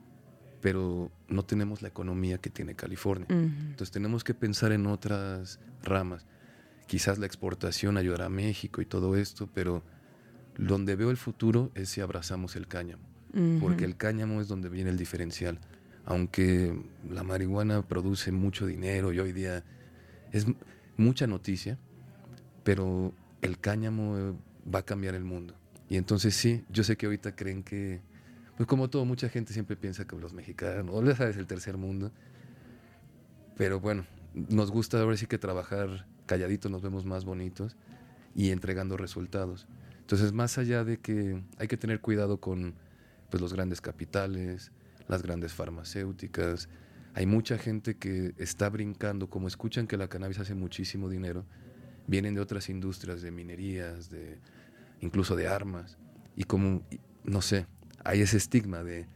pero no tenemos la economía que tiene California. Ujú. Entonces tenemos que pensar en otras ramas. Quizás la exportación ayudará a México y todo esto, pero donde veo el futuro es si abrazamos el cáñamo, porque el cáñamo es donde viene el diferencial. Aunque la marihuana produce mucho dinero y hoy día es mucha noticia, pero el cáñamo eh, va a cambiar el mundo. Y entonces sí, yo sé que ahorita creen que, pues como todo, mucha gente siempre piensa que los mexicanos, o ya sabes, el tercer mundo, pero bueno, nos gusta ahora sí que trabajar calladitos, nos vemos más bonitos y entregando resultados. Entonces, más allá de que hay que tener cuidado con pues, los grandes capitales, las grandes farmacéuticas, hay mucha gente que está brincando, como escuchan que la cannabis hace muchísimo dinero, vienen de otras industrias, de minerías, de incluso de armas, y como, no sé, hay ese estigma de,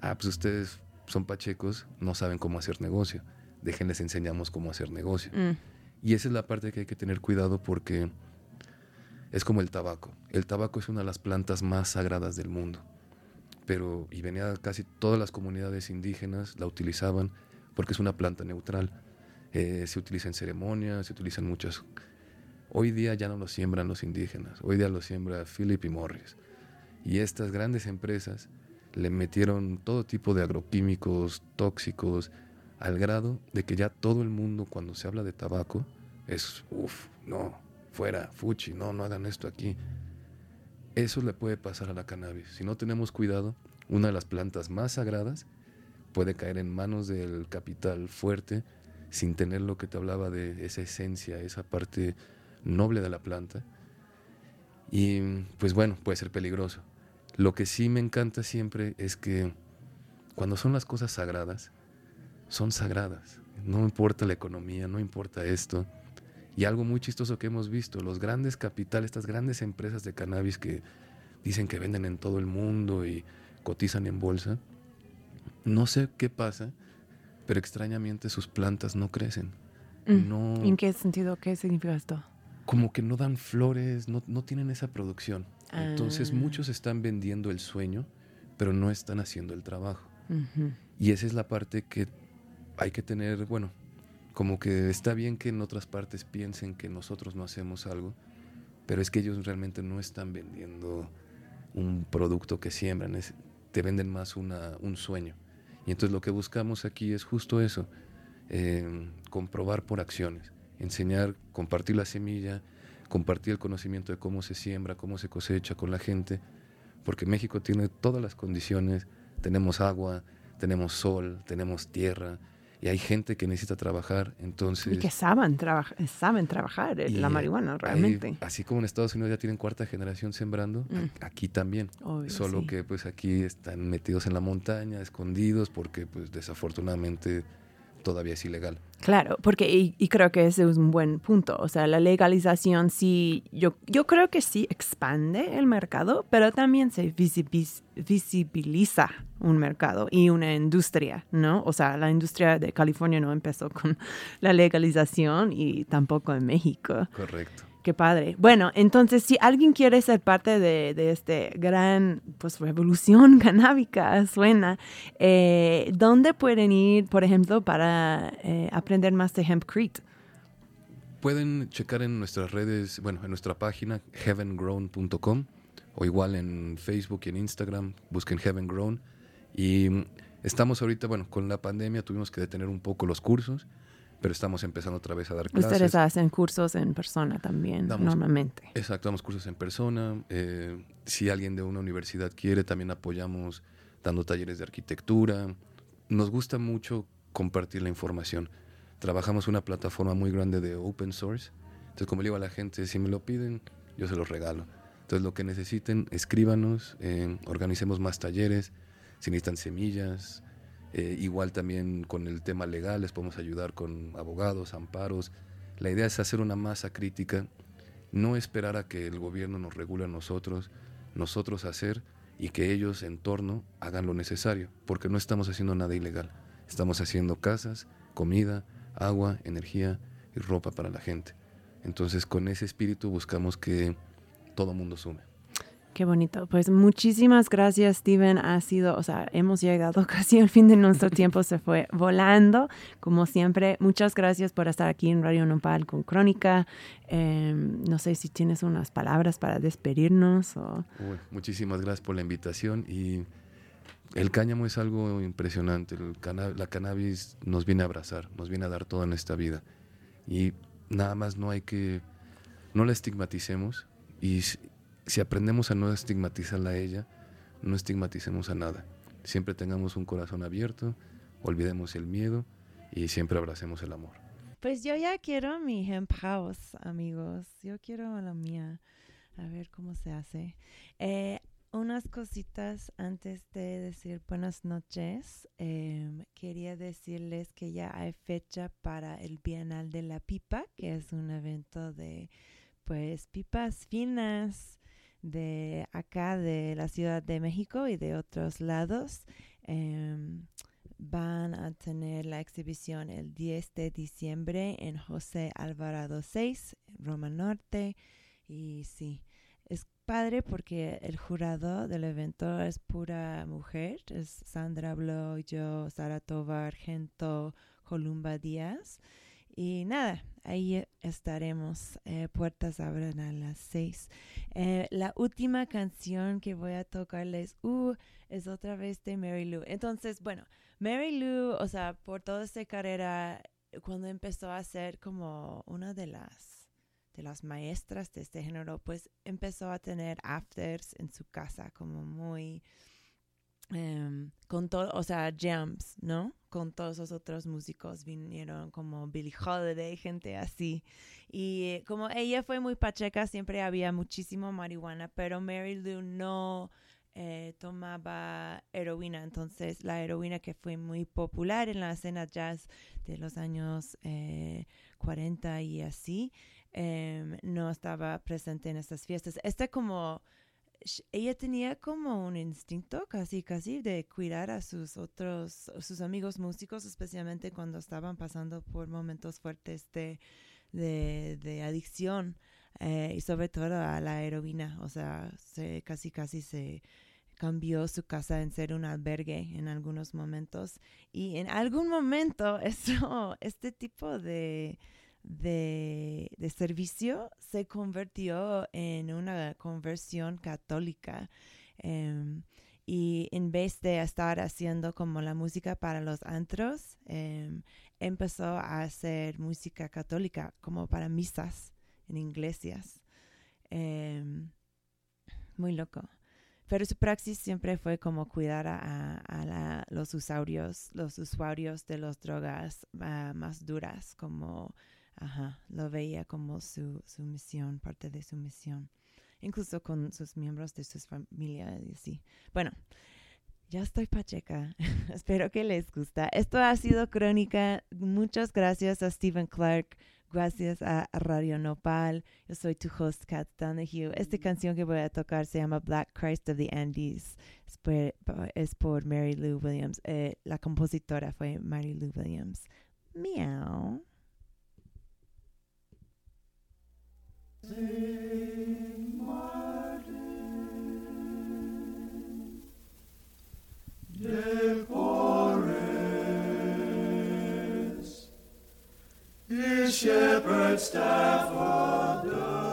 ah, pues ustedes son pachecos, no saben cómo hacer negocio, déjenles enseñamos cómo hacer negocio. Mm. Y esa es la parte que hay que tener cuidado porque es como el tabaco. El tabaco es una de las plantas más sagradas del mundo. Pero, y venía casi todas las comunidades indígenas la utilizaban porque es una planta neutral. Eh, se utiliza en ceremonias, se utilizan muchas. Hoy día ya no lo siembran los indígenas, hoy día lo siembra Philip y Morris. Y estas grandes empresas le metieron todo tipo de agroquímicos tóxicos al grado de que ya todo el mundo cuando se habla de tabaco es, uff, no, fuera, fuchi, no, no hagan esto aquí. Eso le puede pasar a la cannabis. Si no tenemos cuidado, una de las plantas más sagradas puede caer en manos del capital fuerte sin tener lo que te hablaba de esa esencia, esa parte noble de la planta. Y pues bueno, puede ser peligroso. Lo que sí me encanta siempre es que cuando son las cosas sagradas, son sagradas. No importa la economía, no importa esto. Y algo muy chistoso que hemos visto, los grandes capitales, estas grandes empresas de cannabis que dicen que venden en todo el mundo y cotizan en bolsa, no sé qué pasa, pero extrañamente sus plantas no crecen. Mm. No, ¿En qué sentido? ¿Qué significa esto? como que no dan flores, no, no tienen esa producción. Entonces Ah. muchos están vendiendo el sueño, pero no están haciendo el trabajo. Y esa es la parte que hay que tener, bueno, como que está bien que en otras partes piensen que nosotros no hacemos algo, pero es que ellos realmente no están vendiendo un producto que siembran, es- te venden más una, un sueño. Y entonces lo que buscamos aquí es justo eso, eh, comprobar por acciones, enseñar, compartir la semilla, compartir el conocimiento de cómo se siembra, cómo se cosecha con la gente, porque México tiene todas las condiciones, tenemos agua, tenemos sol, tenemos tierra, y hay gente que necesita trabajar, entonces... Y que saben, traba- saben trabajar eh, la marihuana realmente. hay- así como en Estados Unidos ya tienen cuarta generación sembrando, Mm. aquí también. Obvio, Solo sí. que pues aquí están metidos en la montaña, escondidos, porque pues desafortunadamente todavía es ilegal. Claro, porque y, y creo que ese es un buen punto. O sea, la legalización sí, yo, yo creo que sí expande el mercado, pero también se visibiliz- visibiliza un mercado y una industria, ¿no? O sea, la industria de California no empezó con la legalización y tampoco en México. Correcto. Qué padre. Bueno, entonces, si alguien quiere ser parte de, de este gran, pues, revolución canábica, suena, eh, ¿dónde pueden ir, por ejemplo, para eh, aprender más de Hempcrete? Pueden checar en nuestras redes, bueno, en nuestra página heavengrown.com o igual en Facebook y en Instagram, busquen Heavengrown. Y mm, estamos ahorita, bueno, con la pandemia tuvimos que detener un poco los cursos, pero estamos empezando otra vez a dar clases. Ustedes hacen cursos en persona también, Damos- normalmente. Exacto, damos cursos en persona. eh, si alguien de una universidad quiere, también apoyamos dando talleres de arquitectura. Nos gusta mucho compartir la información. Trabajamos una plataforma muy grande de open source. Entonces, como le digo a la gente, si me lo piden, yo se los regalo. Entonces, lo que necesiten, escríbanos, eh, organicemos más talleres. Si necesitan semillas, eh, igual también con el tema legal, les podemos ayudar con abogados, amparos. La idea es hacer una masa crítica no esperar a que el gobierno nos regule a nosotros, nosotros hacer y que ellos en torno hagan lo necesario, porque no estamos haciendo nada ilegal. Estamos haciendo casas, comida, agua, energía y ropa para la gente. Entonces con ese espíritu buscamos que todo mundo sume. Qué bonito. Pues muchísimas gracias, Steven. Ha sido, o sea, hemos llegado casi al fin de nuestro tiempo, se fue volando, como siempre. Muchas gracias por estar aquí en Radio Nopal con Crónica. Eh, no sé si tienes unas palabras para despedirnos muchísimas gracias por la invitación y el cáñamo es algo impresionante. La cannabis nos viene a abrazar, nos viene a dar todo en esta vida. Y nada más no hay que, no la estigmaticemos y si, aprendemos a no estigmatizarla a ella, no estigmaticemos a nada. Siempre tengamos un corazón abierto, olvidemos el miedo y siempre abracemos el amor. Pues yo ya quiero mi hemp house, amigos. Yo quiero la mía. A ver cómo se hace. Eh, unas cositas antes de decir buenas noches. Em, quería decirles que ya hay fecha para el Bienal de la Pipa, que es un evento de, pues, pipas finas de acá, de la Ciudad de México y de otros lados. Em, van a tener la exhibición el 10 de diciembre en José Alvarado 6, Roma Norte. Y sí, es padre porque el jurado del evento es pura mujer. Es Sandra Blo, yo, Sara Tovar, Argento, Columba Díaz. Y nada, ahí estaremos. Eh, puertas abren a las 6. Eh, la última canción que voy a tocarles uh, es otra vez de Mary Lou. Entonces, bueno, Mary Lou, o sea, por toda esta carrera, cuando empezó a ser como una de las de las maestras de este género, pues empezó a tener afters en su casa como muy em, con todo, o sea, jams, ¿no? Con todos los otros músicos vinieron como Billie Holiday, gente así. Y eh, como ella fue muy pacheca, siempre había muchísimo marihuana, pero Mary Lou no eh, tomaba heroína. Entonces, la heroína que fue muy popular en la escena jazz de los años eh, 40 y así, em, no estaba presente en estas fiestas. Este como ella tenía como un instinto casi casi de cuidar a sus otros sus amigos músicos especialmente cuando estaban pasando por momentos fuertes de de, adicción eh, y sobre todo a la heroína. O sea se casi casi se cambió su casa en ser un albergue en algunos momentos. Y en algún momento eso este tipo de de, de servicio se convirtió en una conversión católica. Em, y en vez de estar haciendo como la música para los antros, em, empezó a hacer música católica como para misas en iglesias. Em, muy loco. pero su praxis siempre fue como cuidar a, a los usuarios, los usuarios de las drogas ah, más duras, como, ajá, lo veía como su, su misión, parte de su misión, incluso con sus miembros de sus familias y así. Bueno, ya estoy pacheca. Espero que les gusta. Esto ha sido Crónica. Muchas gracias a Stephen Clark. Gracias a Radio Nopal. Yo soy tu host, Kat Donahue. Esta canción que voy a tocar se llama Black Christ of the Andes. Es por, es por Mary Lou Williams. Eh, la compositora fue Mary Lou Williams. Meow. His shepherd staff a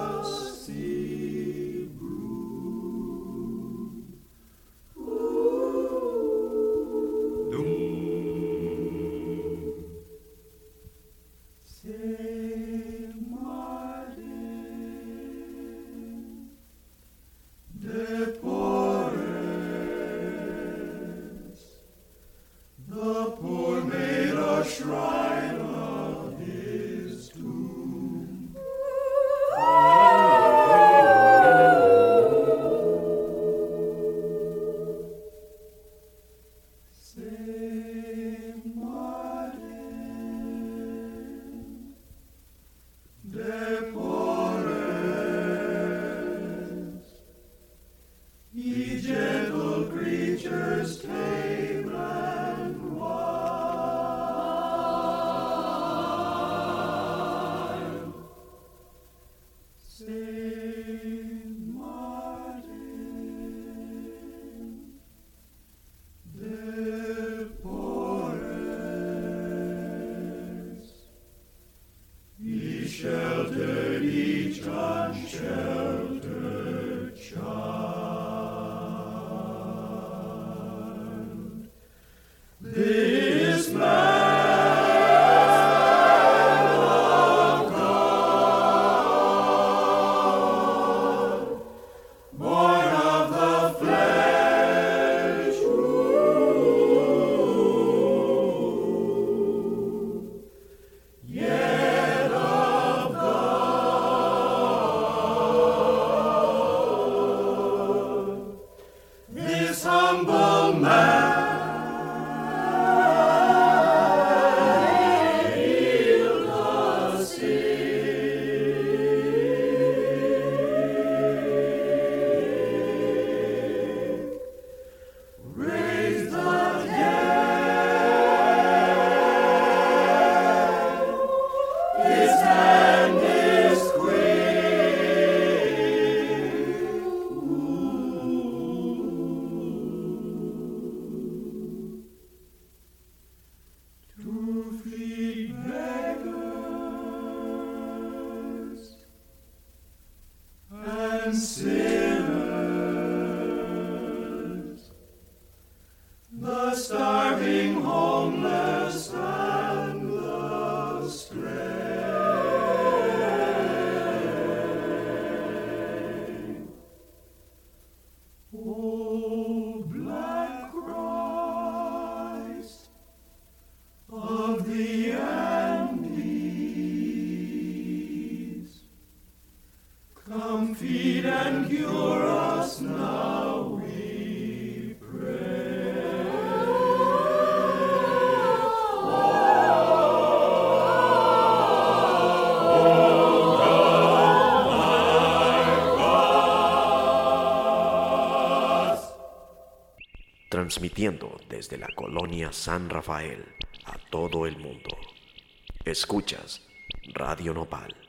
desde la colonia San Rafael a todo el mundo. Escuchas Radio Nopal.